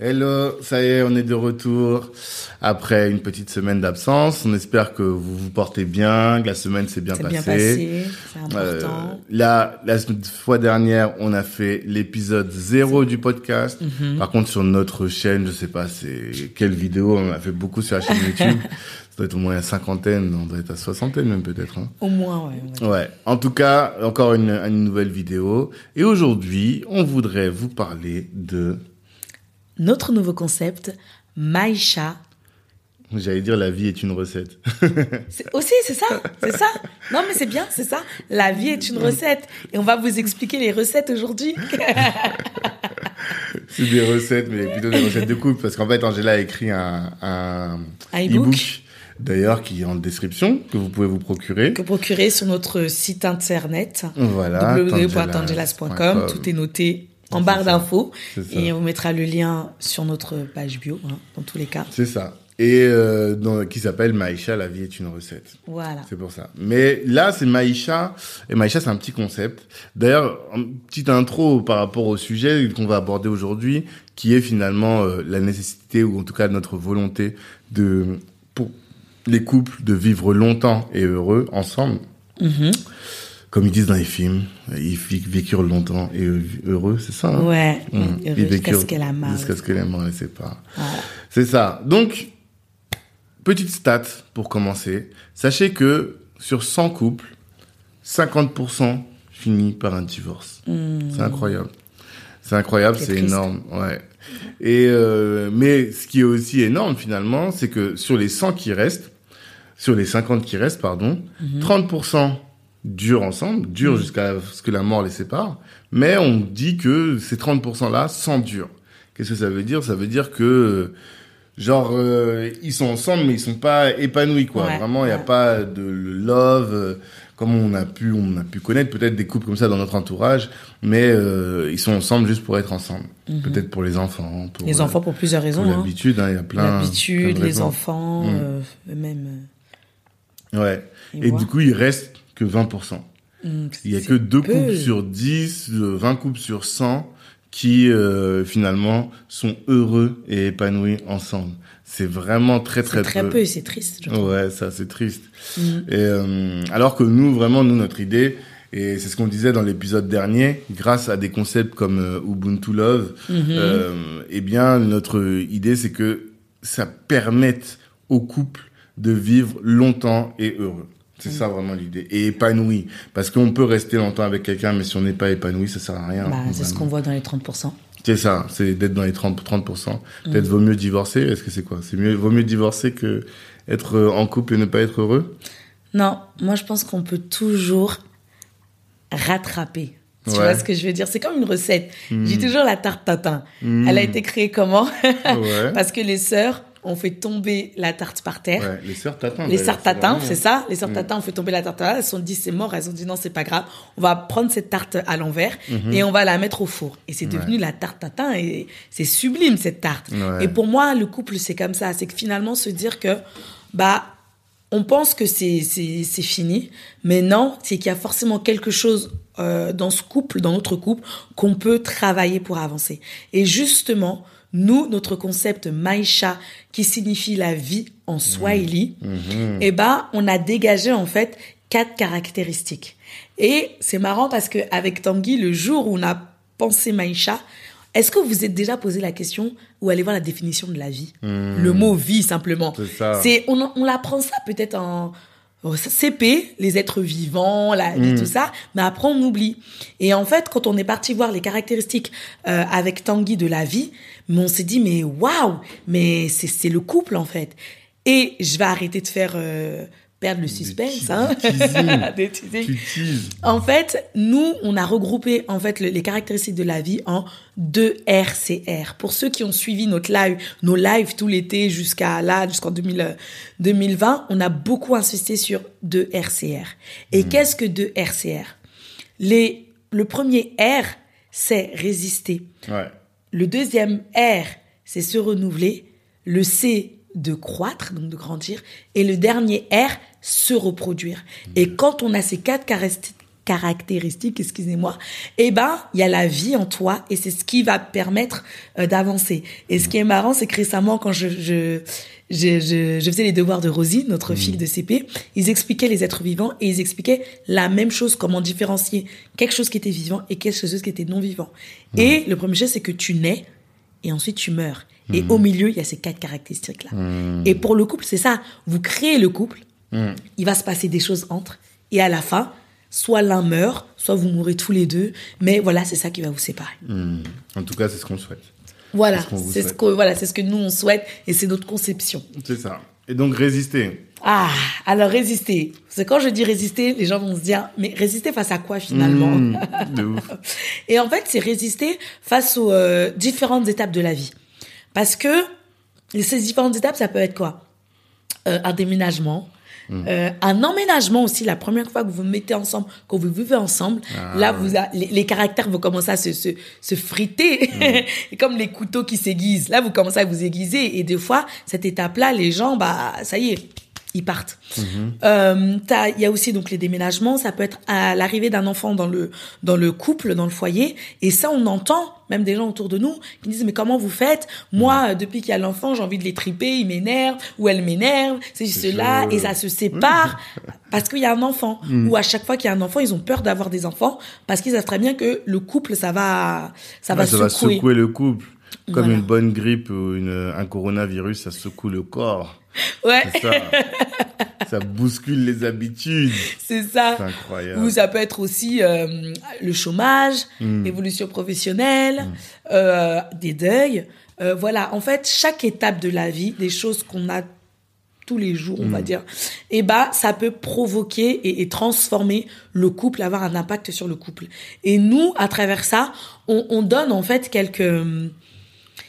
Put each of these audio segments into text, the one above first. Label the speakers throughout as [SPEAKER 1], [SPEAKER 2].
[SPEAKER 1] Hello, ça y est, on est de retour après une petite semaine d'absence. On espère que vous vous portez bien, que la semaine s'est bien
[SPEAKER 2] C'est
[SPEAKER 1] passée.
[SPEAKER 2] bien passé, c'est
[SPEAKER 1] Euh,
[SPEAKER 2] important.
[SPEAKER 1] là, la fois dernière, on a fait l'épisode zéro du podcast.
[SPEAKER 2] Mhm.
[SPEAKER 1] Par contre, sur notre chaîne, je sais pas, c'est quelle vidéo, on a fait beaucoup sur la chaîne YouTube. Ça doit être au moins une cinquantaine, on doit être à soixantaine même peut-être. Hein.
[SPEAKER 2] Au moins, ouais. ouais.
[SPEAKER 1] Ouais. En tout cas, encore une, une nouvelle vidéo. Et aujourd'hui, on voudrait vous parler de,
[SPEAKER 2] Notre nouveau concept, Maïcha.
[SPEAKER 1] j'allais dire, la vie est une recette.
[SPEAKER 2] C'est aussi, c'est ça, c'est ça. Non, mais c'est bien, c'est ça. La vie est une recette. Et on va vous expliquer les recettes aujourd'hui.
[SPEAKER 1] C'est des recettes, mais plutôt des recettes de couple. Parce qu'en fait, Angela a écrit un, un,
[SPEAKER 2] Un e-book.
[SPEAKER 1] d'ailleurs, qui est en description, que vous pouvez vous procurer.
[SPEAKER 2] que procurer sur notre site internet
[SPEAKER 1] Voilà.
[SPEAKER 2] www.tangelas.com. Tout est noté en barre d'infos. Et on mettra le lien sur notre page bio, hein, dans tous les cas.
[SPEAKER 1] C'est ça. Et euh, dans- qui s'appelle Maïcha, la vie est une recette.
[SPEAKER 2] Voilà.
[SPEAKER 1] C'est pour ça. Mais là, c'est Maïcha. Et Maïcha, c'est un petit concept. D'ailleurs, une petite intro par rapport au sujet qu'on va aborder aujourd'hui, qui est finalement euh, la nécessité, ou en tout cas notre volonté de, pour les couples, de vivre longtemps et heureux ensemble.
[SPEAKER 2] Mhm.
[SPEAKER 1] Comme ils disent dans les films, ils vécurent longtemps et heureux, c'est ça hein?
[SPEAKER 2] Ouais.
[SPEAKER 1] Mmh.
[SPEAKER 2] Heureux Jusqu'à ce qu'elle a marre.
[SPEAKER 1] Jusqu'à ce qu'elle sait pas.
[SPEAKER 2] Voilà.
[SPEAKER 1] C'est ça. Donc, petite stat pour commencer. Sachez que sur 100 couples, 50% finit par un divorce. C'est incroyable. C'est incroyable,
[SPEAKER 2] C'est
[SPEAKER 1] c'est énorme. Ouais. Et euh, mais ce qui est aussi énorme finalement, c'est que sur les 100 qui restent, sur les 50 qui restent, pardon, 30% durent ensemble, durent jusqu'à ce que la mort les sépare. Mais on dit que ces 30% là s'endurent. Qu'est-ce que ça veut dire? Ça veut dire que genre euh, ils sont ensemble mais ils sont pas épanouis quoi.
[SPEAKER 2] Ouais,
[SPEAKER 1] Vraiment, il y a
[SPEAKER 2] ouais.
[SPEAKER 1] pas de love euh, comme on a pu on a pu connaître peut-être des couples comme ça dans notre entourage, mais euh, ils sont ensemble juste pour être ensemble. Peut-être pour les enfants, pour.
[SPEAKER 2] Les enfants pour plusieurs raisons.
[SPEAKER 1] pour
[SPEAKER 2] hein.
[SPEAKER 1] l'habitude, hein, il y a plein
[SPEAKER 2] L'habitude,
[SPEAKER 1] de
[SPEAKER 2] les enfants,
[SPEAKER 1] Mm.
[SPEAKER 2] euh, eux-mêmes.
[SPEAKER 1] Ouais.
[SPEAKER 2] Et
[SPEAKER 1] du coup, il reste que 20%.
[SPEAKER 2] euh, mm,
[SPEAKER 1] Il y a que deux
[SPEAKER 2] peu.
[SPEAKER 1] couples sur 10, euh, 20 couples sur 100 qui euh, finalement sont heureux et épanouis ensemble. C'est vraiment très très
[SPEAKER 2] très peu, et c'est triste. je.
[SPEAKER 1] Ouais, ça c'est triste.
[SPEAKER 2] Mm.
[SPEAKER 1] Et euh, alors que nous, vraiment, nous, notre idée, et c'est ce qu'on disait dans l'épisode dernier, grâce à des concepts comme euh, Ubuntu Love, euh, eh bien, notre idée, c'est que ça permette aux couples de vivre longtemps et heureux. C'est ça vraiment l'idée. Et épanoui. Parce qu'on peut rester longtemps avec quelqu'un, mais si on n'est pas épanoui, ça sert à rien.
[SPEAKER 2] Bah, c'est ce qu'on voit dans les 30%.
[SPEAKER 1] C'est ça, c'est d'être dans les 30%. 30%. Peut-être vaut mieux divorcer. Est-ce que c'est quoi? C'est mieux, vaut mieux divorcer que être euh, en couple et ne pas être heureux?
[SPEAKER 2] Non, moi je pense qu'on peut toujours rattraper. Tu
[SPEAKER 1] Ouais.
[SPEAKER 2] vois ce que je veux dire? C'est comme une recette.
[SPEAKER 1] Mm.
[SPEAKER 2] J'ai toujours la tarte tatin. Elle a été créée comment?
[SPEAKER 1] Ouais.
[SPEAKER 2] Parce que les sœurs ont fait tomber la tarte par terre.
[SPEAKER 1] Ouais, les sœurs tatin.
[SPEAKER 2] Les sœurs tatin,
[SPEAKER 1] vraiment-
[SPEAKER 2] c'est ça Les sœurs
[SPEAKER 1] Mm.
[SPEAKER 2] tatin ont fait tomber la tarte par terre. Elles se sont dit c'est mort. Elles ont dit non, c'est pas grave. On va prendre cette tarte à l'envers
[SPEAKER 1] Mhm.
[SPEAKER 2] et on va la mettre au four. Et c'est devenu la tarte tatin et c'est sublime cette tarte.
[SPEAKER 1] Ouais.
[SPEAKER 2] Et pour moi, le couple, c'est comme ça. C'est que finalement, se dire que, bah, on pense que c'est fini, mais non, c'est qu'il y a forcément quelque chose euh, dans ce couple, dans notre couple, qu'on peut travailler pour avancer. Et justement, nous, notre concept Maisha, qui signifie la vie en Swahili,
[SPEAKER 1] Mhm.
[SPEAKER 2] eh ben, on a dégagé en fait quatre caractéristiques. Et c'est marrant parce que avec Tanguy, le jour où on a pensé Maïcha, est-ce que vous vous êtes déjà posé la question ou allez voir la définition de la vie? Le mot vie simplement.
[SPEAKER 1] C'est
[SPEAKER 2] on, on apprend ça peut-être en CP, les êtres vivants, la vie,
[SPEAKER 1] Hmm.
[SPEAKER 2] tout ça, mais après on oublie. Et en fait, quand on est parti voir les caractéristiques euh, avec Tanguy de la vie, mais on s'est dit mais waouh, mais c'est c'est le couple en fait. Et je vais arrêter de faire euh, perdre le suspense. Hein.
[SPEAKER 1] Des teasing.
[SPEAKER 2] En fait, nous, on a regroupé en fait les caractéristiques de la vie en deux RCR. Pour ceux qui ont suivi notre live, nos lives tout l'été jusqu'à là, jusqu'en 2020, on a beaucoup insisté sur deux RCR. Et hmm. qu'est-ce que deux RCR les, Le premier R, c'est résister.
[SPEAKER 1] Ouais.
[SPEAKER 2] Le deuxième R, c'est se renouveler. Le C, de croître, donc de grandir. Et le dernier R, se reproduire. Et quand on a ces quatre caractéristiques, excusez-moi, eh ben, il y a la vie en toi et c'est ce qui va permettre euh, d'avancer. Et ce qui est marrant, c'est que récemment, quand je, je, je, je, faisais les devoirs de Rosie, notre fille de CP, ils expliquaient les êtres vivants et ils expliquaient la même chose, comment différencier quelque chose qui était vivant et quelque chose qui était non vivant. Et le premier chose, c'est que tu nais et ensuite tu meurs. Et au milieu, il y a ces quatre caractéristiques-là.
[SPEAKER 1] Hmm.
[SPEAKER 2] Et pour le couple, c'est ça. Vous créez le couple,
[SPEAKER 1] hmm.
[SPEAKER 2] il va se passer des choses entre, et à la fin, soit l'un meurt, soit vous mourrez tous les deux. Mais voilà, c'est ça qui va vous séparer.
[SPEAKER 1] Hmm. En tout cas, c'est ce qu'on souhaite.
[SPEAKER 2] Voilà, c'est ce, que voilà, c'est ce que nous on souhaite et c'est notre conception.
[SPEAKER 1] C'est ça. Et donc résister.
[SPEAKER 2] Ah, alors résister. C'est quand je dis résister, les gens vont se dire, mais résister face à quoi finalement
[SPEAKER 1] de ouf.
[SPEAKER 2] Et en fait, c'est résister face aux euh, différentes étapes de la vie. Parce que ces différentes étapes, ça peut être quoi? Euh, Un déménagement,
[SPEAKER 1] Mm.
[SPEAKER 2] euh, un emménagement aussi, la première fois que vous vous mettez ensemble, que vous vivez ensemble,
[SPEAKER 1] Ah,
[SPEAKER 2] là, vous a- les, les caractères vont commencer à se, se, se friter,
[SPEAKER 1] Mm.
[SPEAKER 2] Et comme les couteaux qui s'aiguisent. Là, vous commencez à vous aiguiser, et des fois, cette étape-là, les gens, bah, ça y est, ils partent.
[SPEAKER 1] Mm-hmm.
[SPEAKER 2] Euh, Il y a aussi donc les déménagements, ça peut être à l'arrivée d'un enfant dans le dans le couple, dans le foyer, et ça on entend même des gens autour de nous qui disent mais comment vous faites? Moi, euh, depuis qu'il y a l'enfant, j'ai envie de les triper, il m'énerve ou elle m'énerve, c'est cela, et ça se sépare parce qu'il y a un enfant.
[SPEAKER 1] Mm.
[SPEAKER 2] Ou à chaque fois qu'il y a un enfant, ils ont peur d'avoir des enfants parce qu'ils savent très bien que le couple ça va ça va
[SPEAKER 1] ça va
[SPEAKER 2] secouer.
[SPEAKER 1] secouer le couple. Comme
[SPEAKER 2] Voilà.
[SPEAKER 1] une bonne grippe ou une, un coronavirus, ça secoue le corps.
[SPEAKER 2] Ouais,
[SPEAKER 1] ça. ça bouscule les habitudes.
[SPEAKER 2] c'est ça.
[SPEAKER 1] C'est incroyable.
[SPEAKER 2] Ou ça peut être aussi euh, le chômage,
[SPEAKER 1] Mm.
[SPEAKER 2] l'évolution professionnelle, euh, des deuils. Euh, voilà, en fait, chaque étape de la vie, des choses qu'on a tous les jours, on va dire, et bah ça peut provoquer et, et transformer le couple, avoir un impact sur le couple. Et nous, à travers ça, on, on donne en fait quelques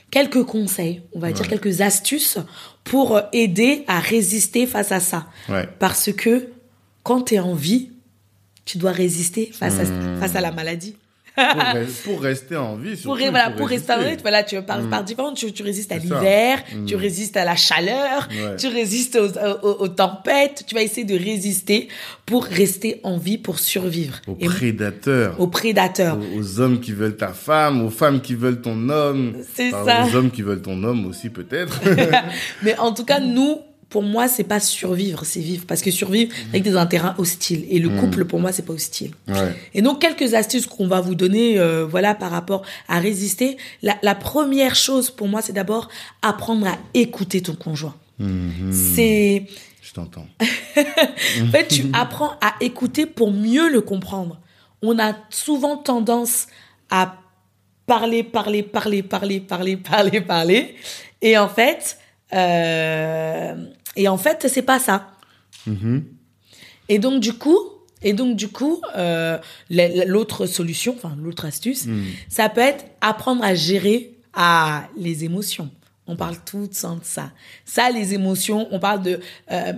[SPEAKER 2] quelques conseils, on va dire quelques astuces pour aider à résister face à ça.
[SPEAKER 1] Ouais.
[SPEAKER 2] Parce que quand tu es en vie, tu dois résister face,
[SPEAKER 1] Hmm.
[SPEAKER 2] à, face à la maladie.
[SPEAKER 1] Pour, re- pour rester en vie.
[SPEAKER 2] Pour,
[SPEAKER 1] surtout,
[SPEAKER 2] voilà,
[SPEAKER 1] faut
[SPEAKER 2] pour rester en vie, voilà, tu par, par différents, tu, tu résistes à l'hiver,
[SPEAKER 1] Mm.
[SPEAKER 2] tu résistes à la chaleur,
[SPEAKER 1] Ouais.
[SPEAKER 2] tu résistes aux, aux, aux tempêtes, tu vas essayer de résister pour rester en vie, pour survivre.
[SPEAKER 1] Aux
[SPEAKER 2] Et-
[SPEAKER 1] prédateurs.
[SPEAKER 2] aux prédateurs.
[SPEAKER 1] Aux, aux hommes qui veulent ta femme, aux femmes qui veulent ton homme.
[SPEAKER 2] C'est ça.
[SPEAKER 1] Aux hommes qui veulent ton homme aussi, peut-être.
[SPEAKER 2] Mais en tout cas, nous, pour moi, c'est pas survivre, c'est vivre. Parce que survivre avec des un terrain hostile. Et le couple, pour moi, c'est pas hostile.
[SPEAKER 1] ouais.
[SPEAKER 2] Et donc, quelques astuces qu'on va vous donner, euh, voilà, par rapport à résister. La, la première chose, pour moi, c'est d'abord apprendre à écouter ton conjoint.
[SPEAKER 1] Mhm.
[SPEAKER 2] C'est,
[SPEAKER 1] Je t'entends.
[SPEAKER 2] en fait, tu apprends à écouter pour mieux le comprendre. On a souvent tendance à parler, parler, parler, parler, parler, parler, parler. Et en fait, euh, et en fait, c'est pas ça.
[SPEAKER 1] Mhm.
[SPEAKER 2] Et donc du coup, et donc du coup, euh, la- la- l'autre solution, enfin l'autre astuce, ça peut être apprendre à gérer à les émotions. On parle tout le temps de ça. Ça, les émotions, on parle de euh,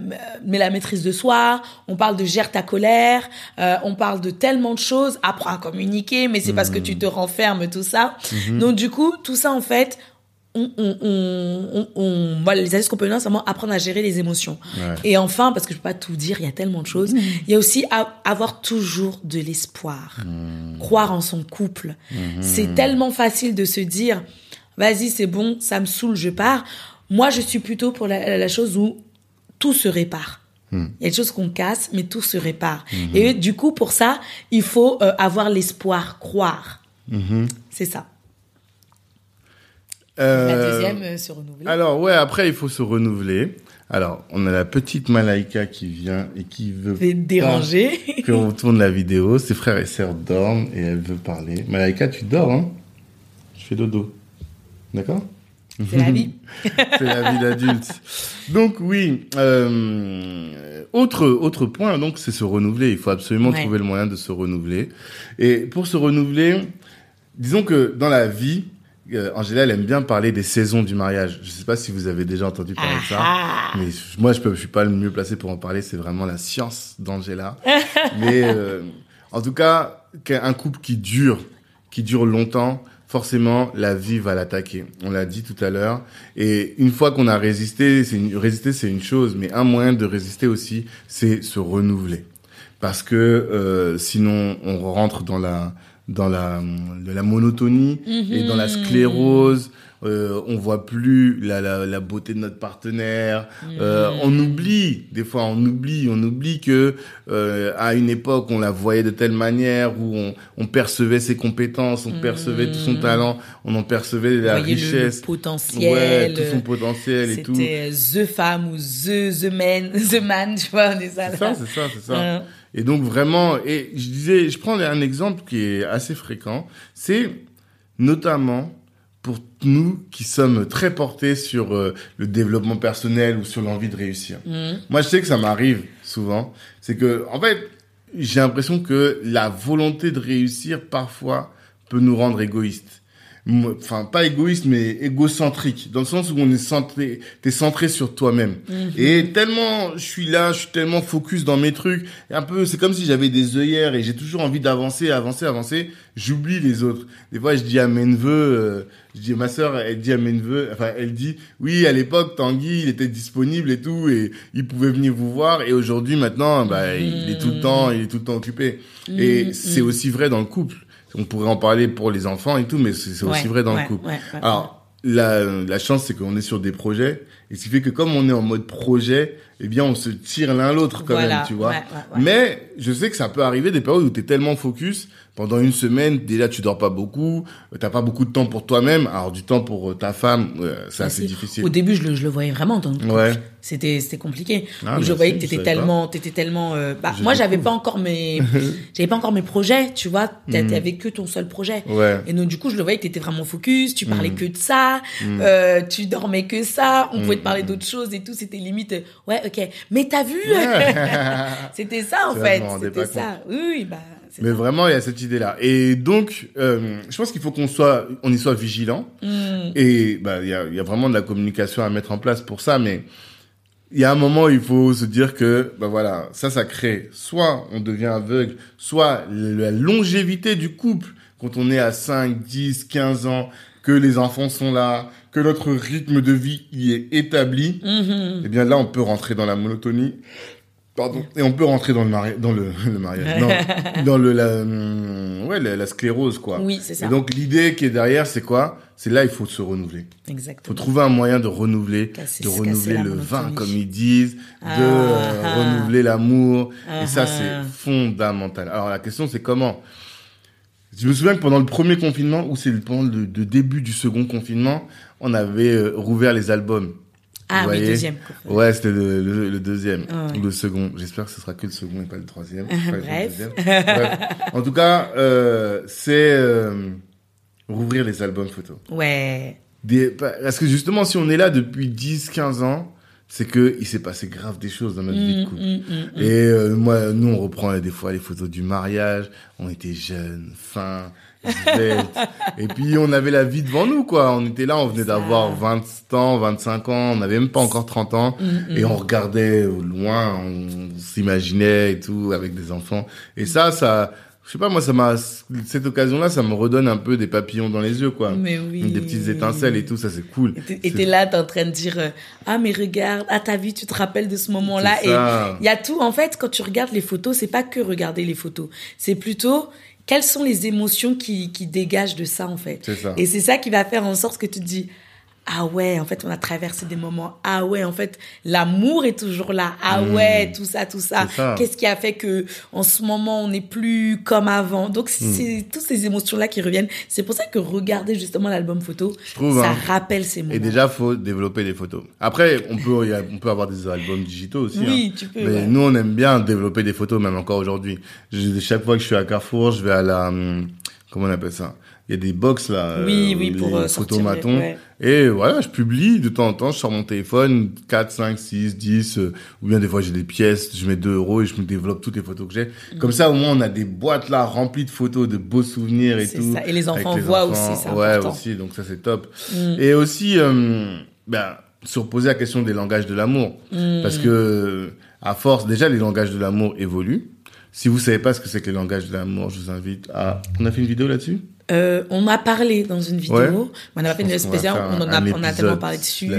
[SPEAKER 2] mais la maîtrise de soi, on parle de gère ta colère, euh, on parle de tellement de choses. Apprends à communiquer, mais c'est parce que tu te renfermes, tout ça. Donc du coup, tout ça en fait, on, on, on, on, voilà, les astuces qu'on peut donner, c'est vraiment apprendre à gérer les émotions.
[SPEAKER 1] Ouais.
[SPEAKER 2] Et enfin, parce que je peux pas tout dire, il y a tellement de choses, il y a aussi à- avoir toujours de l'espoir. Croire en son couple. C'est tellement facile de se dire, vas-y, c'est bon, ça me saoule, je pars. Moi, je suis plutôt pour la, la chose où tout se répare. Il y a des choses qu'on casse, mais tout se répare. Et du coup, pour ça, il faut euh, avoir l'espoir, croire. C'est ça. La
[SPEAKER 1] Euh,
[SPEAKER 2] deuxième, euh, se renouveler.
[SPEAKER 1] Alors ouais, après il faut se renouveler. Alors on a la petite Malaika qui vient et qui veut
[SPEAKER 2] déranger.
[SPEAKER 1] pas qu'on tourne la vidéo. Ses frères et sœurs dorment et elle veut parler. Malaika, tu dors hein? Je fais dodo. D'accord?
[SPEAKER 2] C'est la vie.
[SPEAKER 1] c'est la vie d'adulte. Donc oui, euh, autre autre point donc c'est se renouveler. Il faut absolument
[SPEAKER 2] Ouais.
[SPEAKER 1] trouver le moyen de se renouveler. Et pour se renouveler, disons que dans la vie, euh, Angela elle aime bien parler des saisons du mariage. Je sais pas si vous avez déjà entendu parler de ça.
[SPEAKER 2] Ah,
[SPEAKER 1] Mais moi, je je suis pas le mieux placé pour en parler. C'est vraiment la science d'Angela. Mais euh, en tout cas, qu'un couple qui dure, qui dure longtemps, forcément, la vie va l'attaquer. On l'a dit tout à l'heure. Et une fois qu'on a résisté, c'est une, résister, c'est une chose, mais un moyen de résister aussi, c'est se renouveler. Parce que euh, sinon, on rentre dans la dans la de la monotonie et dans la sclérose. Euh, on voit plus la, la, la beauté de notre partenaire. Euh, on oublie, des fois, on oublie, on oublie que euh, à une époque, on la voyait de telle manière où on, on percevait ses compétences, on percevait tout son talent, on en percevait la
[SPEAKER 2] voyez
[SPEAKER 1] richesse,
[SPEAKER 2] le potentiel.
[SPEAKER 1] ouais, tout son potentiel et tout.
[SPEAKER 2] C'était the femme ou the, the man, the man, tu vois, on est ça.
[SPEAKER 1] C'est ça, c'est ça, c'est ça. Et donc vraiment, et je disais, je prends un exemple qui est assez fréquent, c'est notamment pour nous qui sommes très portés sur euh, le développement personnel ou sur l'envie de réussir.
[SPEAKER 2] Mhm.
[SPEAKER 1] Moi, je sais que ça m'arrive souvent, c'est que en fait, j'ai l'impression que la volonté de réussir parfois peut nous rendre égoïstes. Enfin, pas égoïste, mais égocentrique, dans le sens où on est centré, t'es centré sur toi-même. Et tellement, je suis là, je suis tellement focus dans mes trucs, et un peu, c'est comme si j'avais des œillères et j'ai toujours envie d'avancer, avancer, avancer. J'oublie les autres. Des fois, je dis à mes neveux, euh, je dis à ma sœur, elle dit à mes neveux, enfin, elle dit, oui, à l'époque, Tanguy, il était disponible et tout, et il pouvait venir vous voir, et aujourd'hui, maintenant, bah, il est tout le temps, il est tout le temps occupé. Et c'est aussi vrai dans le couple. On pourrait en parler pour les enfants et tout, mais c'est aussi
[SPEAKER 2] Ouais,
[SPEAKER 1] vrai dans
[SPEAKER 2] ouais,
[SPEAKER 1] le couple.
[SPEAKER 2] ouais,
[SPEAKER 1] Alors, la, la chance, c'est qu'on est sur des projets, et ce qui fait que comme on est en mode projet, eh bien, on se tire l'un l'autre quand
[SPEAKER 2] Voilà,
[SPEAKER 1] même, tu vois. Mais je sais que ça peut arriver des périodes où tu es tellement focus, pendant une semaine, déjà tu dors pas beaucoup, euh, t'as pas beaucoup de temps pour toi-même, alors du temps pour euh, ta femme, euh, c'est assez
[SPEAKER 2] C'est-
[SPEAKER 1] difficile.
[SPEAKER 2] Au début, je le, je le voyais vraiment dans.
[SPEAKER 1] Ouais.
[SPEAKER 2] C'était, c'était compliqué.
[SPEAKER 1] Ah,
[SPEAKER 2] je voyais que t'étais tellement, t'étais tellement, euh, bah, moi, j'avais pas encore mes, j'avais pas encore mes projets, tu vois. T'a- T'avais que ton seul projet.
[SPEAKER 1] Hmm. Ouais. Hmm.
[SPEAKER 2] Et donc, du coup, je le voyais que t'étais vraiment focus, tu parlais que de ça, euh, tu dormais que ça, on pouvait te
[SPEAKER 1] Hmm.
[SPEAKER 2] parler d'autres choses et tout, c'était limite, ouais, ok. Mais t'as vu? C'était ça, en fait. C'était ça. Oui, oui, bah,
[SPEAKER 1] Mais
[SPEAKER 2] ça.
[SPEAKER 1] vraiment, il y a cette idée-là. Et donc, euh, je pense qu'il faut qu'on soit, on y soit vigilant.
[SPEAKER 2] Mm.
[SPEAKER 1] Et bah, il y a, y a vraiment de la communication à mettre en place pour ça. Mais il y a un moment, où il faut se dire que, bah voilà, ça, ça crée soit on devient aveugle, soit la longévité du couple quand on est à 5, 10, 15 ans, que les enfants sont là, que notre rythme de vie y est établi.
[SPEAKER 2] Mhm.
[SPEAKER 1] Eh bien là, on peut rentrer dans la monotonie. Pardon. Et on peut rentrer dans le mariage, dans le, le mariage, non, dans le, la, hum, ouais, la, la sclérose, quoi.
[SPEAKER 2] Oui, c'est ça.
[SPEAKER 1] Et donc, l'idée qui est derrière, c'est quoi? C'est là, il faut se renouveler. Il faut
[SPEAKER 2] Exactement.
[SPEAKER 1] trouver un moyen de renouveler,
[SPEAKER 2] Casser-
[SPEAKER 1] de renouveler le vin, comme ils disent, de
[SPEAKER 2] Ah,
[SPEAKER 1] euh,
[SPEAKER 2] ah.
[SPEAKER 1] renouveler l'amour.
[SPEAKER 2] Ah,
[SPEAKER 1] Et ça,
[SPEAKER 2] ah.
[SPEAKER 1] c'est fondamental. Alors, la question, c'est comment? Je me souviens que pendant le premier confinement, ou c'est pendant le, le début du second confinement, on avait euh, rouvert les albums.
[SPEAKER 2] Ah oui, deuxième.
[SPEAKER 1] Ouais, c'était le, le, le deuxième
[SPEAKER 2] Ah ouais.
[SPEAKER 1] ou le second. J'espère que ce sera que le second et pas le troisième. Pas le
[SPEAKER 2] Bref.
[SPEAKER 1] En tout cas, euh, c'est euh, rouvrir les albums photos.
[SPEAKER 2] Ouais.
[SPEAKER 1] Des, parce que justement, si on est là depuis 10, 15 ans, c'est que il s'est passé grave des choses dans notre vie de
[SPEAKER 2] Mm,
[SPEAKER 1] couple.
[SPEAKER 2] mm, mm.
[SPEAKER 1] Et euh, moi, nous, on reprend des fois les photos du mariage. On était jeunes, fins, et puis, on avait la vie devant nous, quoi. On était là, on venait d'avoir 20 ans, 25 ans. On n'avait même pas encore 30 ans. Et on regardait au loin, on s'imaginait et tout, avec des enfants. Et ça, ça... Je sais pas, moi, ça m'a... Cette occasion-là, ça me redonne un peu des papillons dans les yeux, quoi.
[SPEAKER 2] Mais oui.
[SPEAKER 1] Des petites étincelles et tout, ça, c'est cool.
[SPEAKER 2] Et t'es- là, t'es en train de dire euh, ah mais regarde, ah t'as vu, tu te rappelles de ce moment-là et il y a tout. En fait, quand tu regardes les photos, c'est pas que regarder les photos, c'est plutôt quelles sont les émotions qui qui dégagent de ça en fait.
[SPEAKER 1] C'est ça.
[SPEAKER 2] Et c'est ça qui va faire en sorte que tu te dis ah ouais, en fait, on a traversé des moments. Ah ouais, en fait, l'amour est toujours là. Ah ouais, tout ça, tout ça.
[SPEAKER 1] Hmm.
[SPEAKER 2] Qu'est-ce qui a fait que en ce moment on n'est plus comme avant? Donc
[SPEAKER 1] Hmm.
[SPEAKER 2] c'est toutes ces émotions là qui reviennent. C'est pour ça que regarder justement l'album photo,
[SPEAKER 1] trouve,
[SPEAKER 2] ça
[SPEAKER 1] hein.
[SPEAKER 2] rappelle ces moments.
[SPEAKER 1] Et déjà, faut développer des photos. Après, on peut, a- on peut avoir des albums digitaux aussi.
[SPEAKER 2] Oui,
[SPEAKER 1] hein.
[SPEAKER 2] tu peux,
[SPEAKER 1] Mais
[SPEAKER 2] ouais.
[SPEAKER 1] nous, on aime bien développer des photos, même encore aujourd'hui. Chaque fois que je suis à Carrefour, je vais à la, hum, comment on appelle ça? Il y a des box là,
[SPEAKER 2] Oui,
[SPEAKER 1] euh,
[SPEAKER 2] oui, pour, euh,
[SPEAKER 1] photomatons.
[SPEAKER 2] ouais.
[SPEAKER 1] Et voilà, je publie de temps en temps, je sors mon téléphone, 4, 5, 6, 10, euh, ou bien des fois j'ai des pièces, je mets 2 euros et je me développe toutes les photos que j'ai.
[SPEAKER 2] Mm.
[SPEAKER 1] Comme ça, au moins, on a des boîtes là remplies de photos, de beaux souvenirs et tout.
[SPEAKER 2] ça. Et les enfants voient aussi, c'est
[SPEAKER 1] Ouais,
[SPEAKER 2] important.
[SPEAKER 1] aussi, donc ça c'est top.
[SPEAKER 2] Mm.
[SPEAKER 1] Et aussi, ben, se reposer la question des langages de l'amour.
[SPEAKER 2] Mm.
[SPEAKER 1] Parce que, à force, déjà, les langages de l'amour évoluent. Si vous savez pas ce que c'est que les langages de l'amour, je vous invite à... On a fait une vidéo là-dessus?
[SPEAKER 2] Euh, on a parlé dans une vidéo,
[SPEAKER 1] Ouais.
[SPEAKER 2] on a fait une spéciale, on,
[SPEAKER 1] un
[SPEAKER 2] a, on a tellement parlé dessus.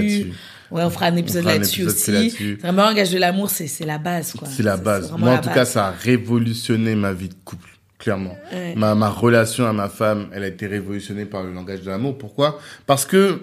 [SPEAKER 2] Ouais, on fera un épisode
[SPEAKER 1] un
[SPEAKER 2] là-dessus aussi.
[SPEAKER 1] là-dessus.
[SPEAKER 2] Vraiment, langage de l'amour, c'est la base, quoi.
[SPEAKER 1] C'est la base. Moi, en tout
[SPEAKER 2] base.
[SPEAKER 1] cas, ça a révolutionné ma vie de couple, clairement.
[SPEAKER 2] Ouais.
[SPEAKER 1] Ma, ma relation à ma femme, elle a été révolutionnée par le langage de l'amour. Pourquoi? Parce que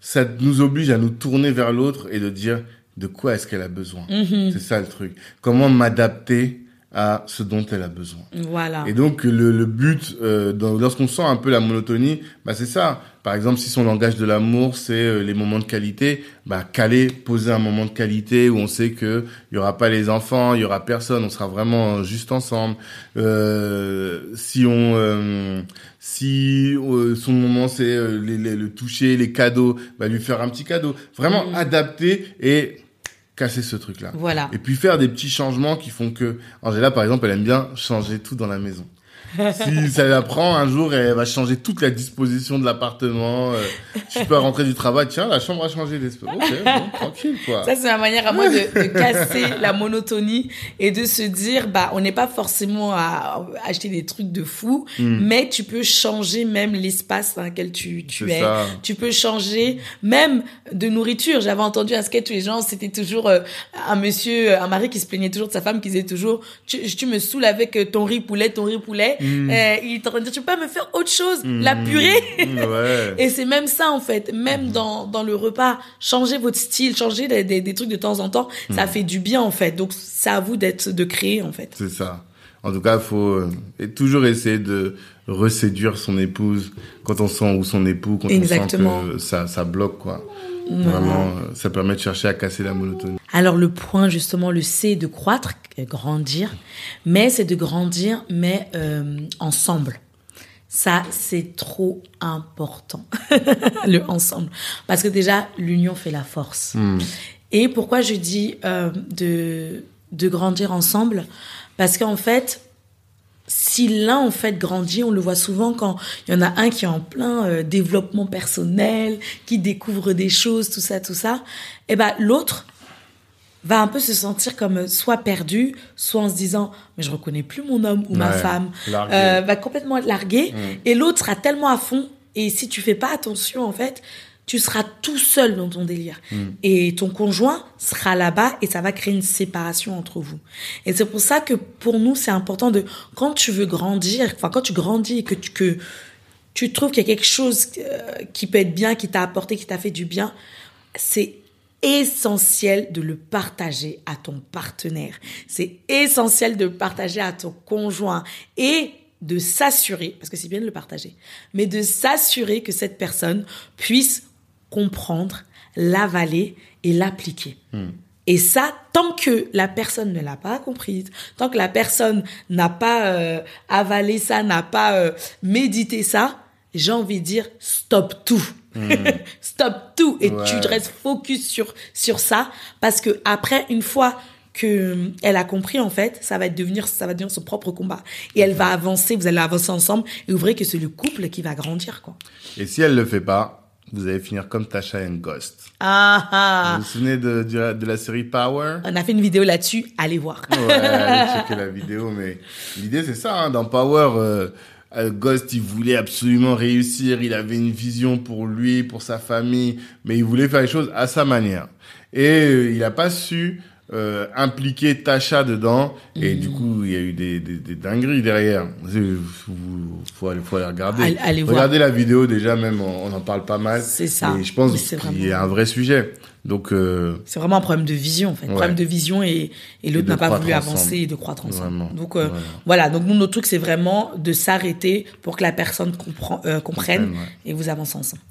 [SPEAKER 1] ça nous oblige à nous tourner vers l'autre et de dire de quoi est-ce qu'elle a besoin?
[SPEAKER 2] Mhm.
[SPEAKER 1] C'est ça le truc. Comment m'adapter à ce dont elle a besoin.
[SPEAKER 2] Voilà.
[SPEAKER 1] Et donc le, le but, euh, lorsqu'on sent un peu la monotonie, bah c'est ça. Par exemple, si son langage de l'amour c'est euh, les moments de qualité, bah caler, poser un moment de qualité où on sait que il y aura pas les enfants, il y aura personne, on sera vraiment juste ensemble. Euh, si on, euh, si euh, son moment c'est euh, les- les- le toucher, les cadeaux, bah lui faire un petit cadeau. Vraiment
[SPEAKER 2] Mhm.
[SPEAKER 1] adapter et casser ce truc là.
[SPEAKER 2] Voilà.
[SPEAKER 1] Et puis faire des petits changements qui font que Angela, par exemple, elle aime bien changer tout dans la maison. Si ça la prend un jour, elle va changer toute la disposition de l'appartement. Euh, tu peux rentrer du travail, tiens, la chambre a changé d'espace. Bon, tranquille quoi.
[SPEAKER 2] Ça, c'est ma manière à moi de, de casser la monotonie et de se dire, bah, on n'est pas forcément à acheter des trucs de fou, mais tu peux changer même l'espace dans lequel tu,
[SPEAKER 1] Hmm.
[SPEAKER 2] Es.
[SPEAKER 1] ça.
[SPEAKER 2] Tu peux changer même de nourriture. J'avais entendu un sketch où les gens, c'était toujours euh, un monsieur, un mari qui se plaignait toujours de sa femme, qui disait toujours, tu, tu me saoules avec ton riz poulet, ton riz poulet.
[SPEAKER 1] Hmm.
[SPEAKER 2] Euh, il est en train de dire, tu peux pas me faire autre chose, la purée.
[SPEAKER 1] Mm, ouais.
[SPEAKER 2] Et c'est même ça en fait, même dans, dans le repas, changer votre style, changer des, des, des trucs de temps en temps, ça fait du bien en fait. Donc c'est à vous d'être de créer en fait.
[SPEAKER 1] C'est ça. En tout cas, il faut euh, toujours essayer de reséduire son épouse quand on sent ou son époux, quand
[SPEAKER 2] Exactement.
[SPEAKER 1] on sent que ça, ça bloque quoi. Vraiment, euh, ça permet de chercher à casser la monotonie.
[SPEAKER 2] Alors le point justement, le C de croître, euh, grandir, mais c'est de grandir mais euh, ensemble. Ça, c'est trop important. le ensemble. Parce que déjà, l'union fait la force. Et pourquoi je dis euh, de, de grandir ensemble? Parce qu'en fait, si l'un en fait grandit, on le voit souvent quand il y en a un qui est en plein euh, développement personnel, qui découvre des choses, tout ça, tout ça, et ben l'autre va un peu se sentir comme euh, soit perdu, soit en se disant mais je reconnais plus mon homme ou ma femme, euh, va complètement être largué. Et l'autre sera tellement à fond. Et si tu fais pas attention en fait, tu seras tout seul dans ton délire et ton conjoint sera là-bas et ça va créer une séparation entre vous. Et c'est pour ça que pour nous c'est important de quand tu veux grandir, enfin quand tu grandis et que tu que tu trouves qu'il y a quelque chose euh, qui peut être bien, qui t'a apporté, qui t'a fait du bien, c'est essentiel de le partager à ton partenaire. C'est essentiel de le partager à ton conjoint et de s'assurer, parce que c'est bien de le partager, mais de s'assurer que cette personne puisse comprendre, l'avaler et l'appliquer. Et ça, tant que la personne ne l'a pas comprise, tant que la personne n'a pas euh, avalé ça, n'a pas euh, médité ça, j'ai envie de dire stop tout. stop tout et
[SPEAKER 1] Ouais.
[SPEAKER 2] tu restes focus sur sur ça parce que après une fois que euh, elle a compris en fait, ça va devenir ça va devenir son propre combat et elle va avancer, vous allez avancer ensemble et vous verrez que c'est le couple qui va grandir quoi.
[SPEAKER 1] Et si elle le fait pas, vous allez finir comme Tasha and Ghost.
[SPEAKER 2] Ah ah.
[SPEAKER 1] Vous vous souvenez de, de la série Power?
[SPEAKER 2] On a fait une vidéo là-dessus, allez voir.
[SPEAKER 1] Ouais, allez checker la vidéo, mais l'idée c'est ça, hein, dans Power, euh, euh, Ghost il voulait absolument réussir, il avait une vision pour lui, pour sa famille, mais il voulait faire les choses à sa manière. Et euh, il a pas su euh, impliquer Tasha dedans, et du coup il y a eu des, des, des dingueries derrière. Faut, aller, faut aller regarder.
[SPEAKER 2] Allez- allez voir.
[SPEAKER 1] Regardez la vidéo déjà, même on, on en parle pas mal.
[SPEAKER 2] C'est ça.
[SPEAKER 1] Et je pense qu'il y
[SPEAKER 2] vraiment-
[SPEAKER 1] a un vrai sujet. Donc euh,
[SPEAKER 2] C'est vraiment un problème de vision, en fait.
[SPEAKER 1] Ouais.
[SPEAKER 2] Problème de vision et, et l'autre n'a pas voulu
[SPEAKER 1] ensemble.
[SPEAKER 2] avancer et de croître ensemble.
[SPEAKER 1] Vraiment.
[SPEAKER 2] Donc, euh,
[SPEAKER 1] Voilà.
[SPEAKER 2] voilà. Donc, nous, notre truc, c'est vraiment de s'arrêter pour que la personne comprend, euh, comprenne
[SPEAKER 1] Comprenne, ouais.
[SPEAKER 2] et vous avancez ensemble.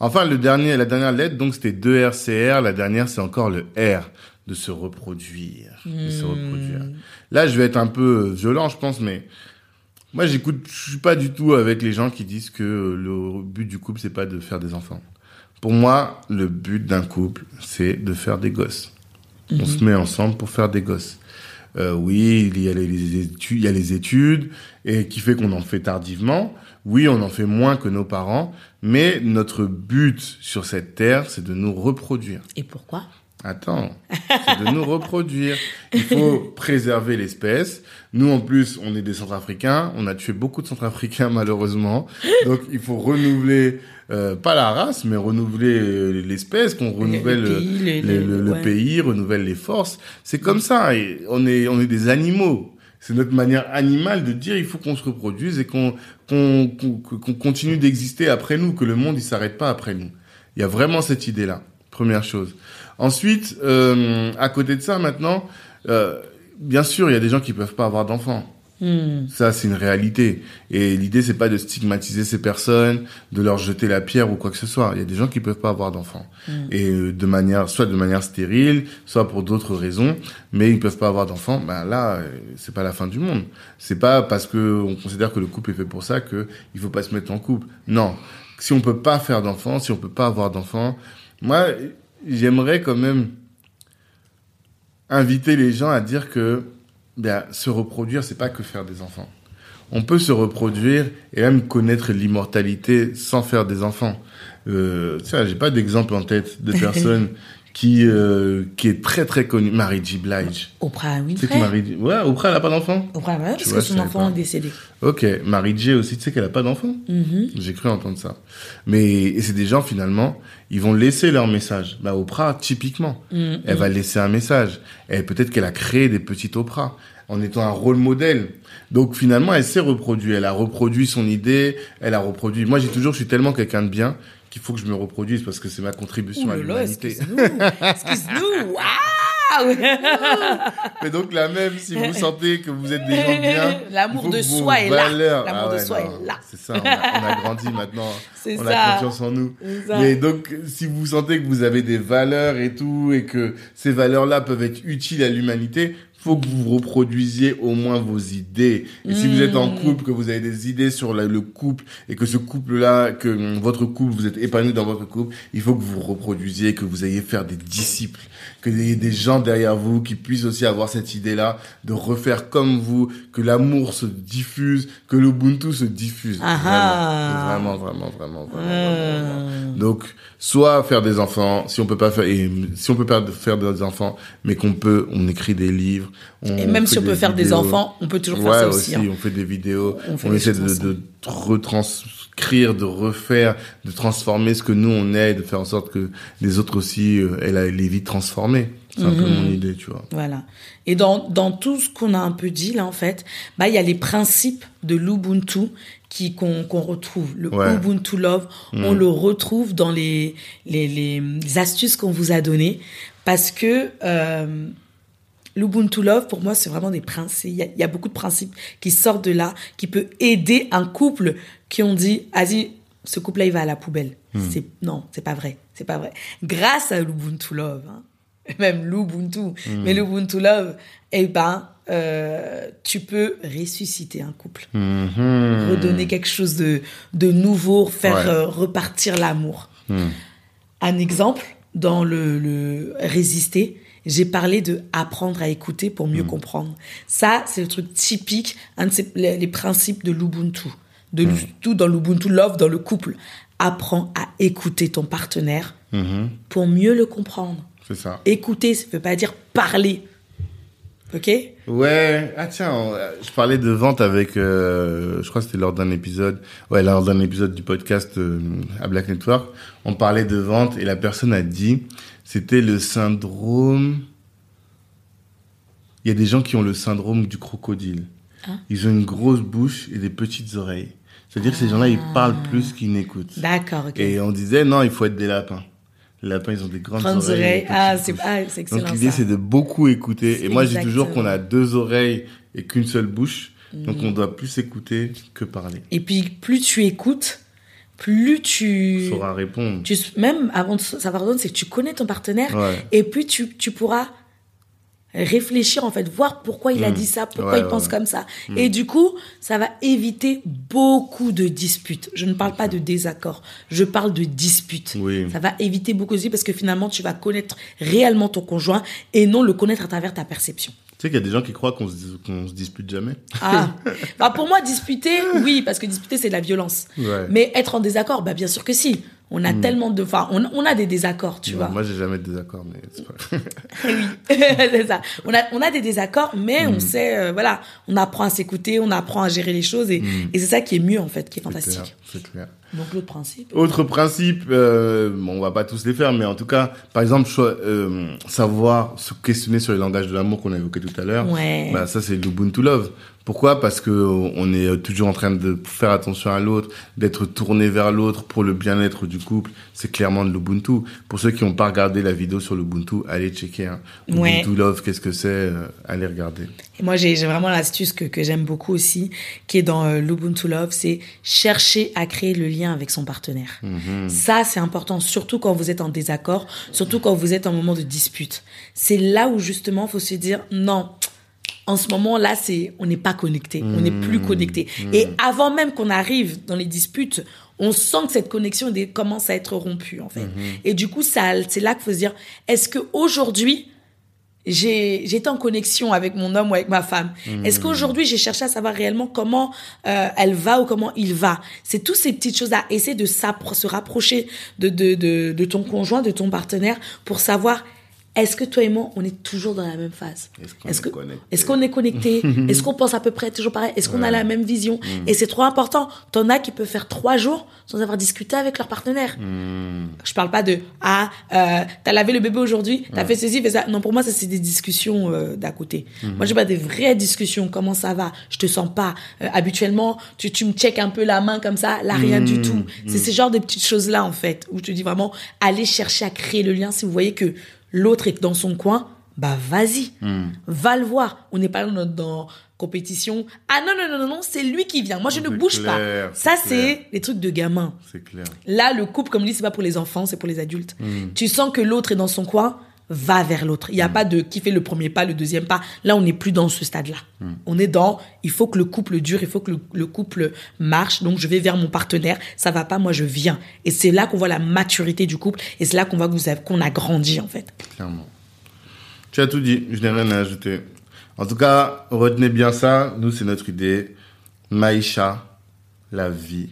[SPEAKER 1] Enfin, le dernier, la dernière lettre, donc c'était 2 RCR. La dernière, c'est encore le R de se reproduire, de se reproduire. Là, je vais être un peu violent, je pense, mais Moi, j'écoute, je suis pas du tout avec les gens qui disent que le but du couple, c'est pas de faire des enfants. Pour moi, le but d'un couple, c'est de faire des gosses. On
[SPEAKER 2] Mhm.
[SPEAKER 1] se met ensemble pour faire des gosses. Euh, oui, il y a les, les études, il y a les études, et qui fait qu'on en fait tardivement. Oui, on en fait moins que nos parents, mais notre but sur cette terre, c'est de nous reproduire.
[SPEAKER 2] Et pourquoi?
[SPEAKER 1] Attends, c'est de nous reproduire. Il faut préserver l'espèce. Nous, en plus, on est des Centrafricains. On a tué beaucoup de Centrafricains, malheureusement. Donc, il faut renouveler, euh, pas la race, mais renouveler euh, l'espèce, qu'on renouvelle
[SPEAKER 2] le pays, les-
[SPEAKER 1] le, le- le
[SPEAKER 2] ouais.
[SPEAKER 1] pays, renouvelle les forces. C'est comme ça. Et on est, on est des animaux. C'est notre manière animale de dire il faut qu'on se reproduise et qu'on qu'on qu'on continue d'exister après nous, que le monde il s'arrête pas après nous. Il y a vraiment cette idée-là. Première chose. Ensuite, euh, à côté de ça, maintenant, euh, bien sûr, il y a des gens qui peuvent pas avoir d'enfants.
[SPEAKER 2] Hmm.
[SPEAKER 1] Ça, c'est une réalité. Et l'idée, c'est pas de stigmatiser ces personnes, de leur jeter la pierre ou quoi que ce soit. Il y a des gens qui peuvent pas avoir d'enfants. Et euh, de manière, soit de manière stérile, soit pour d'autres raisons, mais ils peuvent pas avoir d'enfants. Ben là, euh, c'est pas la fin du monde. C'est pas parce que on considère que le couple est fait pour ça que il faut pas se mettre en couple. Non. Si on peut pas faire d'enfants, si on peut pas avoir d'enfants, moi, j'aimerais quand même inviter les gens à dire que ben, se reproduire, c'est pas que faire des enfants. On peut se reproduire et même connaître l'immortalité sans faire des enfants. Euh, j'ai pas d'exemple en tête de personne qui euh, qui est très très connue. Mary J. Blige.
[SPEAKER 2] Oprah
[SPEAKER 1] Tu sais que
[SPEAKER 2] Winfrey.
[SPEAKER 1] Ouais, Oprah elle a pas d'enfant.
[SPEAKER 2] Oprah, ouais, parce
[SPEAKER 1] vois,
[SPEAKER 2] que son enfant est décédé.
[SPEAKER 1] Ok, Marie J aussi, tu sais qu'elle a pas d'enfant.
[SPEAKER 2] Mhm.
[SPEAKER 1] J'ai cru entendre ça. Mais et c'est des gens finalement, ils vont laisser leur message. Bah Oprah, typiquement,
[SPEAKER 2] Mhm.
[SPEAKER 1] elle va laisser un message. Et peut-être qu'elle a créé des petites Oprah en étant un rôle modèle. Donc finalement, elle s'est reproduite. Elle a reproduit son idée. Elle a reproduit. Moi, j'ai toujours, je suis tellement quelqu'un de bien qu'il faut que je me reproduise parce que c'est ma contribution
[SPEAKER 2] Ouh
[SPEAKER 1] à l'humanité.
[SPEAKER 2] excuse-nous. Excuse-nous. Waouh
[SPEAKER 1] Mais donc là même, si vous sentez que vous êtes des gens bien,
[SPEAKER 2] L'amour de soi est là. L'amour
[SPEAKER 1] Ah
[SPEAKER 2] de
[SPEAKER 1] ouais,
[SPEAKER 2] soi
[SPEAKER 1] non,
[SPEAKER 2] est là.
[SPEAKER 1] C'est ça, on a, on a grandi maintenant.
[SPEAKER 2] C'est
[SPEAKER 1] on
[SPEAKER 2] ça.
[SPEAKER 1] a confiance en nous.
[SPEAKER 2] Ça.
[SPEAKER 1] Mais donc, si vous sentez que vous avez des valeurs et tout, et que ces valeurs-là peuvent être utiles à l'humanité, faut que vous reproduisiez au moins vos idées. Et si vous êtes en
[SPEAKER 2] Mm.
[SPEAKER 1] couple, que vous avez des idées sur la- le couple, et que ce couple-là, que votre couple, vous êtes épanoui dans votre couple, il faut que vous reproduisiez, que vous ayez faire des disciples, que des gens derrière vous qui puissent aussi avoir cette idée-là de refaire comme vous, que l'amour se diffuse, que l'Ubuntu se diffuse.
[SPEAKER 2] Ah ah.
[SPEAKER 1] Vraiment, vraiment, vraiment, vraiment, vraiment,
[SPEAKER 2] Euh.
[SPEAKER 1] vraiment. Donc, soit faire des enfants, si on peut pas faire, et si on peut pas faire des enfants, mais qu'on peut, on écrit des livres. On
[SPEAKER 2] Et même si on peut faire des enfants, on peut toujours
[SPEAKER 1] ouais,
[SPEAKER 2] faire ça aussi. hein.
[SPEAKER 1] on fait des vidéos,
[SPEAKER 2] On
[SPEAKER 1] essaie de, de de refaire, de transformer ce que nous on est, de faire en sorte que les autres aussi euh, la- les vies transformées. C'est un peu
[SPEAKER 2] Mhm.
[SPEAKER 1] mon idée, tu vois.
[SPEAKER 2] Voilà. Et dans, dans tout ce qu'on a un peu dit là, en fait, bah, il y a les principes de l'Ubuntu qui qu'on qu'on retrouve. Le
[SPEAKER 1] Ouais.
[SPEAKER 2] Ubuntu Love, on le retrouve dans les, les, les, les astuces qu'on vous a données. Parce que euh, l'Ubuntu Love, pour moi, c'est vraiment des principes. Il y, a, il y a beaucoup de principes qui sortent de là, qui peut aider un couple qui ont dit, vas-y, ce couple-là, il va à la poubelle. C'est Non, c'est pas vrai. C'est pas vrai. Grâce à l'Ubuntu Love, hein, même l'Ubuntu, mais l'Ubuntu Love, eh ben, euh, tu peux ressusciter un couple,
[SPEAKER 1] Mhm.
[SPEAKER 2] redonner quelque chose de, de nouveau, faire
[SPEAKER 1] Ouais.
[SPEAKER 2] euh, repartir l'amour. Un exemple, dans le, le résister, j'ai parlé de apprendre à écouter pour mieux comprendre. Ça, c'est le truc typique, un de ces- les, les principes de l'Ubuntu. De
[SPEAKER 1] Hmm.
[SPEAKER 2] tout dans l'Ubuntu Love, dans le couple. Apprends à écouter ton partenaire
[SPEAKER 1] Mhm.
[SPEAKER 2] pour mieux le comprendre.
[SPEAKER 1] C'est ça.
[SPEAKER 2] Écouter, ça veut pas dire parler. Ok?
[SPEAKER 1] Ouais, ah tiens, on- euh, je parlais de vente avec, euh, je crois que c'était lors d'un épisode, ouais, lors d'un épisode du podcast euh, à Black Network, on parlait de vente et la personne a dit, c'était le syndrome, il y a des gens qui ont le syndrome du crocodile.
[SPEAKER 2] Ah.
[SPEAKER 1] Ils ont une grosse bouche et des petites oreilles. C'est-à-dire que ces gens-là, ils parlent plus qu'ils n'écoutent.
[SPEAKER 2] D'accord, ok.
[SPEAKER 1] Et on disait, non, il faut être des lapins. Les lapins, ils ont des grandes
[SPEAKER 2] Grandes
[SPEAKER 1] oreilles.
[SPEAKER 2] Ah, c'est ah, c'est excellent.
[SPEAKER 1] Donc l'idée c'est de beaucoup écouter. Et moi je dis toujours qu'on a deux oreilles et qu'une seule bouche. Donc
[SPEAKER 2] Mm.
[SPEAKER 1] on doit plus écouter que parler.
[SPEAKER 2] Et puis, plus tu écoutes, plus tu.
[SPEAKER 1] Saura répondre.
[SPEAKER 2] tu même avant de savoir répondre, c'est que tu connais ton partenaire
[SPEAKER 1] Ouais.
[SPEAKER 2] et puis tu, tu pourras réfléchir en fait, voir pourquoi il a dit ça, pourquoi
[SPEAKER 1] Ouais,
[SPEAKER 2] il
[SPEAKER 1] ouais,
[SPEAKER 2] pense comme ça. Et du coup, ça va éviter beaucoup de disputes. Je ne parle pas de désaccords, je parle de disputes.
[SPEAKER 1] Oui.
[SPEAKER 2] Ça va éviter beaucoup de disputes parce que finalement, tu vas connaître réellement ton conjoint et non le connaître à travers ta perception.
[SPEAKER 1] Tu sais qu'il y a des gens qui croient qu'on se, qu'on se dispute jamais.
[SPEAKER 2] Ah, bah pour moi, disputer, oui, parce que disputer, c'est de la violence.
[SPEAKER 1] Ouais.
[SPEAKER 2] Mais être en désaccord, bah bien sûr que si. On a tellement de, enfin, on, on a des désaccords, tu
[SPEAKER 1] Non,
[SPEAKER 2] vois.
[SPEAKER 1] Moi, j'ai jamais de désaccord, mais c'est pas.
[SPEAKER 2] oui, c'est ça. On a, on a des désaccords, mais on sait, euh, voilà, on apprend à s'écouter, on apprend à gérer les choses, et, et c'est ça qui est mieux en fait, qui est fantastique.
[SPEAKER 1] C'est clair.
[SPEAKER 2] Donc l'autre principe?
[SPEAKER 1] Autre principe, euh, bon, on va pas tous les faire, mais en tout cas, par exemple, euh, savoir se questionner sur les langages de l'amour qu'on a évoqué tout à l'heure.
[SPEAKER 2] Ouais.
[SPEAKER 1] Bah, ça, c'est l'Ubuntu Love. Pourquoi? Parce que on est toujours en train de faire attention à l'autre, d'être tourné vers l'autre pour le bien-être du couple. C'est clairement de l'Ubuntu. Pour ceux qui n'ont pas regardé la vidéo sur l'Ubuntu, allez checker. Hein.
[SPEAKER 2] Ouais.
[SPEAKER 1] Ubuntu Love, qu'est-ce que c'est? Euh, Allez regarder.
[SPEAKER 2] Et moi, j'ai vraiment l'astuce que, que j'aime beaucoup aussi, qui est dans euh, l'Ubuntu Love, c'est chercher à créer le lien avec son partenaire.
[SPEAKER 1] Mhm.
[SPEAKER 2] Ça, c'est important, surtout quand vous êtes en désaccord, surtout quand vous êtes en moment de dispute. C'est là où justement, faut se dire non. En ce moment là, c'est on n'est pas connecté, on n'est plus connecté. Et avant même qu'on arrive dans les disputes, on sent que cette connexion commence à être rompue en fait. Et du coup, ça, c'est là qu'il faut se dire est-ce que aujourd'hui j'ai j'étais en connexion avec mon homme ou avec ma femme? Est-ce qu'aujourd'hui j'ai cherché à savoir réellement comment euh, elle va ou comment il va? C'est toutes ces petites choses là. Essayer de se rapprocher de, de de de ton conjoint, de ton partenaire pour savoir est-ce que toi et moi on est toujours dans la même phase
[SPEAKER 1] Est-ce qu'on est
[SPEAKER 2] est-ce qu'on est connecté Est-ce qu'on pense à peu près toujours pareil Est-ce qu'on a la même vision Et c'est trop important. T'en as qui peuvent faire trois jours sans avoir discuté avec leur partenaire. Je parle pas de ah euh, t'as lavé le bébé aujourd'hui, t'as fait ceci, fait ça. Non pour moi ça c'est des discussions euh, d'à côté. Moi j'ai pas des vraies discussions. Comment ça va? Je te sens pas. Euh, habituellement tu tu me check un peu la main comme ça, là rien du tout. C'est ce genre de petites choses là en fait où je te dis vraiment allez chercher à créer le lien si vous voyez que l'autre est dans son coin. Bah vas-y, va le voir. On n'est pas dans, dans compétition. Ah non non non non non, c'est lui qui vient. Moi je ne bouge
[SPEAKER 1] clair,
[SPEAKER 2] pas. Ça
[SPEAKER 1] c'est
[SPEAKER 2] les trucs de gamin.
[SPEAKER 1] C'est clair.
[SPEAKER 2] Là, le couple, comme dis, c'est pas pour les enfants, c'est pour les adultes. Tu sens que l'autre est dans son coin, va vers l'autre. Il n'y a pas de qui fait le premier pas, le deuxième pas. Là, on n'est plus dans ce stade-là. On est dans, il faut que le couple dure, il faut que le, le couple marche. Donc, je vais vers mon partenaire. Ça va pas, moi, je viens. Et c'est là qu'on voit la maturité du couple. Et c'est là qu'on voit que vous avez- qu'on a grandi, en fait.
[SPEAKER 1] Clairement. Tu as tout dit, je n'ai rien à ajouter. En tout cas, retenez bien ça. Nous, c'est notre idée. Maïcha, la vie.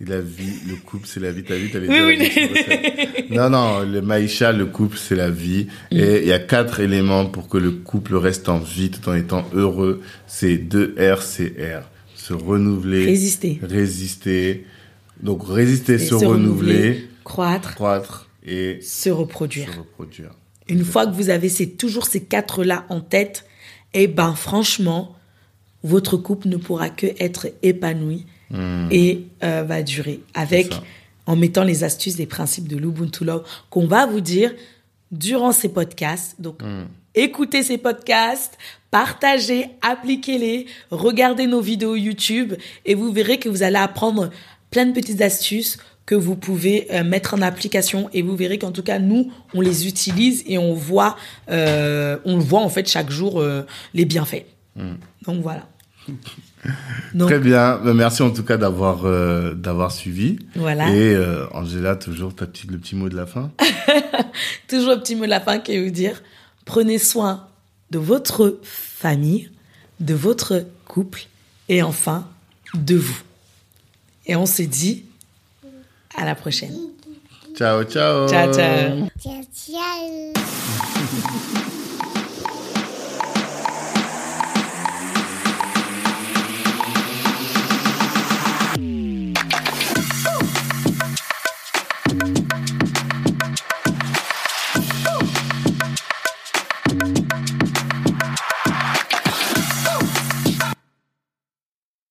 [SPEAKER 1] Et la vie, le couple, c'est la vie. T'as vu, t'allais
[SPEAKER 2] Oui,
[SPEAKER 1] dire
[SPEAKER 2] oui,
[SPEAKER 1] Non, non, le Maïcha, le couple, c'est la vie. Et il y a quatre éléments pour que le couple reste en vie tout en étant heureux. C'est deux R, c'est R. Se renouveler.
[SPEAKER 2] Résister.
[SPEAKER 1] Résister. Donc, résister, se, renouveler,
[SPEAKER 2] croître,
[SPEAKER 1] croître et
[SPEAKER 2] se reproduire.
[SPEAKER 1] se reproduire.
[SPEAKER 2] Une fois que vous avez ces, toujours ces quatre-là en tête, eh ben, franchement, votre couple ne pourra que être épanoui et euh, va durer avec. En mettant les astuces des principes de l'Ubuntu Love qu'on va vous dire durant ces podcasts. Donc,
[SPEAKER 1] Hmm.
[SPEAKER 2] écoutez ces podcasts, partagez, appliquez-les, regardez nos vidéos YouTube et vous verrez que vous allez apprendre plein de petites astuces que vous pouvez euh, mettre en application et vous verrez qu'en tout cas nous on les utilise et on voit euh, on voit en fait chaque jour euh, les bienfaits. Donc voilà. Donc,
[SPEAKER 1] Très bien. Ben, Merci en tout cas d'avoir euh, d'avoir suivi.
[SPEAKER 2] Voilà.
[SPEAKER 1] Et euh, Angela, toujours ta petite, le petit mot de la fin?
[SPEAKER 2] toujours un petit mot de la fin qui est vous dire prenez soin de votre famille, de votre couple et enfin de vous. Et on se dit à la prochaine.
[SPEAKER 1] Ciao, ciao.
[SPEAKER 2] Ciao ciao.
[SPEAKER 3] Ciao, ciao.